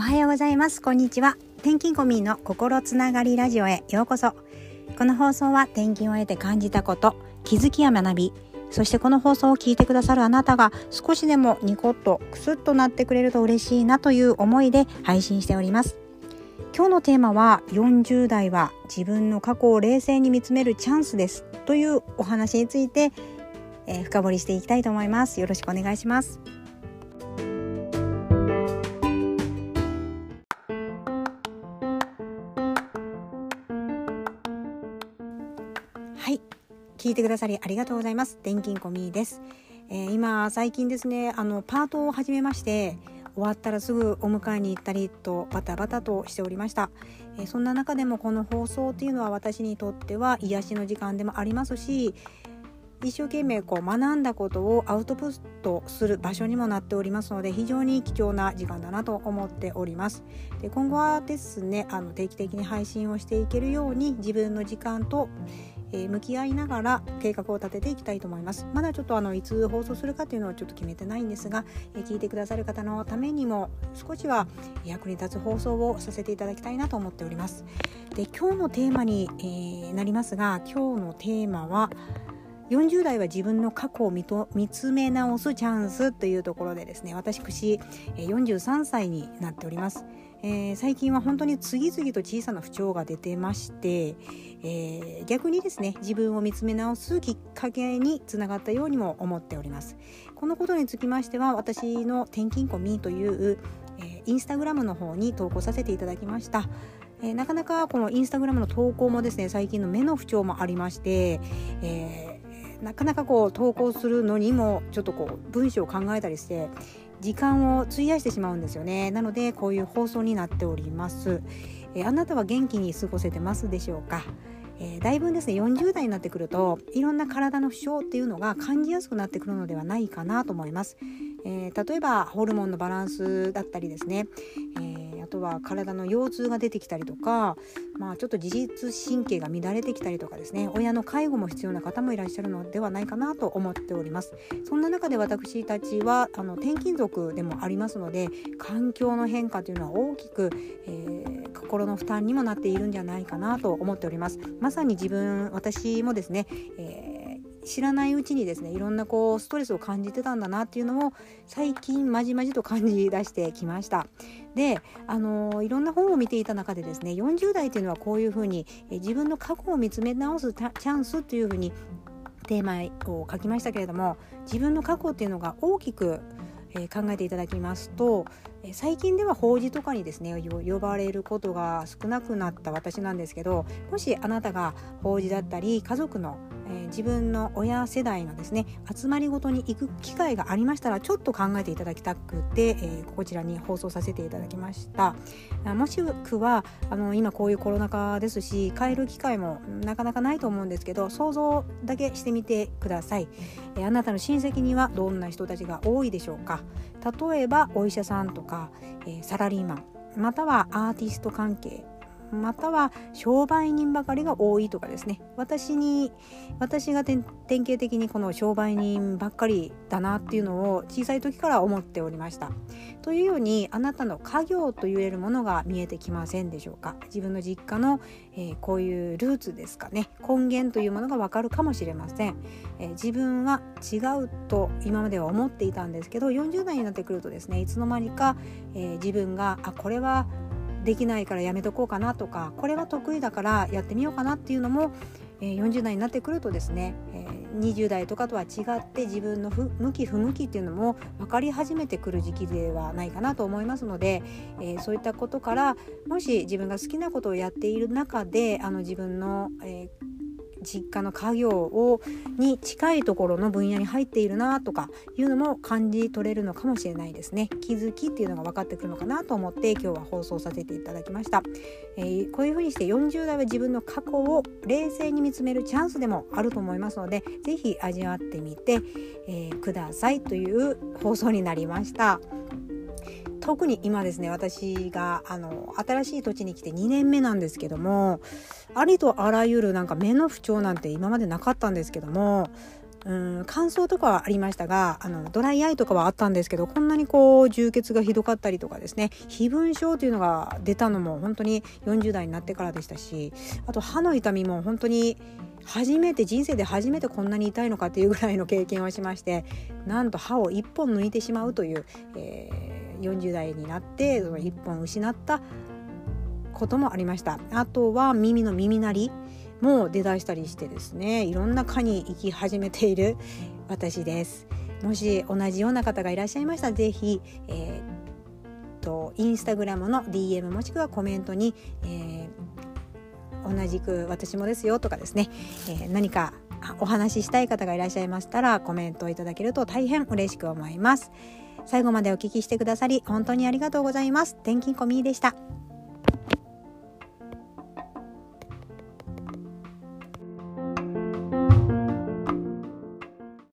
おはようございます。こんにちは。転勤コミの心つながりラジオへようこそ。この放送は転勤を得て感じたこと気づきや学びそしてこの放送を聞いてくださるあなたが少しでもニコッとクスッとなってくれると嬉しいなという思いで配信しております。今日のテーマは40代は自分の過去を冷静に見つめるチャンスですというお話について、えー、深掘りしていきたいと思います。よろしくお願いします。はい。聞いてくださりありがとうございます。電金コミです、えー、今最近ですねあのパートを始めまして終わったらすぐお迎えに行ったりとバタバタとしておりました、えー、そんな中でもこの放送っていうのは私にとっては癒しの時間でもありますし一生懸命こう学んだことをアウトプットする場所にもなっておりますので非常に貴重な時間だなと思っております。で今後はですねあの定期的に配信をしていけるように自分の時間とえ向き合いながら計画を立てていきたいと思います。まだちょっとあのいつ放送するかっていうのはちょっと決めてないんですが、え聞いてくださる方のためにも少しは役に立つ放送をさせていただきたいなと思っております。で今日のテーマに、えー、なりますが今日のテーマは40代は自分の過去を見と見つめ直すチャンスというところでですね私43歳になっております。えー、最近は本当に次々と小さな不調が出てまして、えー、逆にですね自分を見つめ直すきっかけにつながったようにも思っております。このことにつきましては私の転勤コミという、えー、インスタグラムの方に投稿させていただきました。えー、なかなかこのインスタグラムの投稿もですね最近の目の不調もありまして、えー、なかなかこう投稿するのにもちょっとこう文章を考えたりして時間を費やしてしまうんですよね。なのでこういう放送になっております、えー、あなたは元気に過ごせてますでしょうか？えー、だいぶですね40代になってくるといろんな体の不調っていうのが感じやすくなってくるのではないかなと思います、えー、例えばホルモンのバランスだったりですね、えーとは体の腰痛が出てきたりとか、まあ、ちょっと自律神経が乱れてきたりとかですね親の介護も必要な方もいらっしゃるのではないかなと思っております。そんな中で私たちはあの転勤族でもありますので環境の変化というのは大きく、えー、心の負担にもなっているんじゃないかなと思っております。まさに自分私もですね、えー知らないうちにですねいろんなこうストレスを感じてたんだなっていうのを最近まじまじと感じ出してきました。であのいろんな本を見ていた中でですね40代というのはこういうふうにえ自分の過去を見つめ直すチャンスというふうにテーマを書きましたけれども自分の過去っていうのが大きくえ、考えていただきますと、え、最近では法事とかにですね呼ばれることが少なくなった私なんですけどもしあなたが法事だったり家族のえ、自分の親世代のですね集まりごとに行く機会がありましたらちょっと考えていただきたくて、え、こちらに放送させていただきました。もしくはあの今こういうコロナ禍ですし帰る機会もなかなかないと思うんですけど想像だけしてみてください、え、あなたの親戚にはどんな人たちが多いでしょうか？例えばお医者さんとか、えサラリーマンまたはアーティスト関係または商売人ばかりが多いとかですね。私に私が典型的にこの商売人ばっかりだなっていうのを小さい時から思っておりました。というようにあなたの家業と言えるものが見えてきませんでしょうか。自分の実家の、えー、こういうルーツですかね。根源というものがわかるかもしれません、えー、自分は違うと今までは思っていたんですけど40代になってくるとですねいつの間にか、えー、自分があこれはできないからやめとこうかなとかこれは得意だからやってみようかなっていうのも、え、40代になってくるとですね、え、20代とかとは違って自分の向き不向きっていうのも分かり始めてくる時期ではないかなと思いますので、えー、そういったことからもし自分が好きなことをやっている中であの自分の、えー実家の家業をに近いところの分野に入っているなとかいうのも感じ取れるのかもしれないですね気づきっていうのが分かってくるのかなと思って今日は放送させていただきました、えー、こういうふうにして40代は自分の過去を冷静に見つめるチャンスでもあると思いますので是非味わってみて、えー、くださいという放送になりました。特に今ですね私があの新しい土地に来て2年目なんですけどもありとあらゆるなんか目の不調なんて今までなかったんですけどもうん乾燥とかはありましたがあのドライアイとかはあったんですけどこんなにこう充血がひどかったりとかですね飛蚊症というのが出たのも本当に40代になってからでしたしあと歯の痛みも本当に初めて人生で初めてこんなに痛いのかっていうぐらいの経験をしましてなんと歯を1本抜いてしまうという、えー、40代になってその1本失ったこともありました。あとは耳の耳鳴りも出だしたりしてですねいろんな科に行き始めている私です。もし同じような方がいらっしゃいましたら是非、えー、とインスタグラムの DM もしくはコメントに、えー、同じく私もですよとかですね、えー、何かお話ししたい方がいらっしゃいましたらコメントをいただけると大変嬉しく思います。最後までお聞きしてくださり本当にありがとうございます。転勤コミーでした。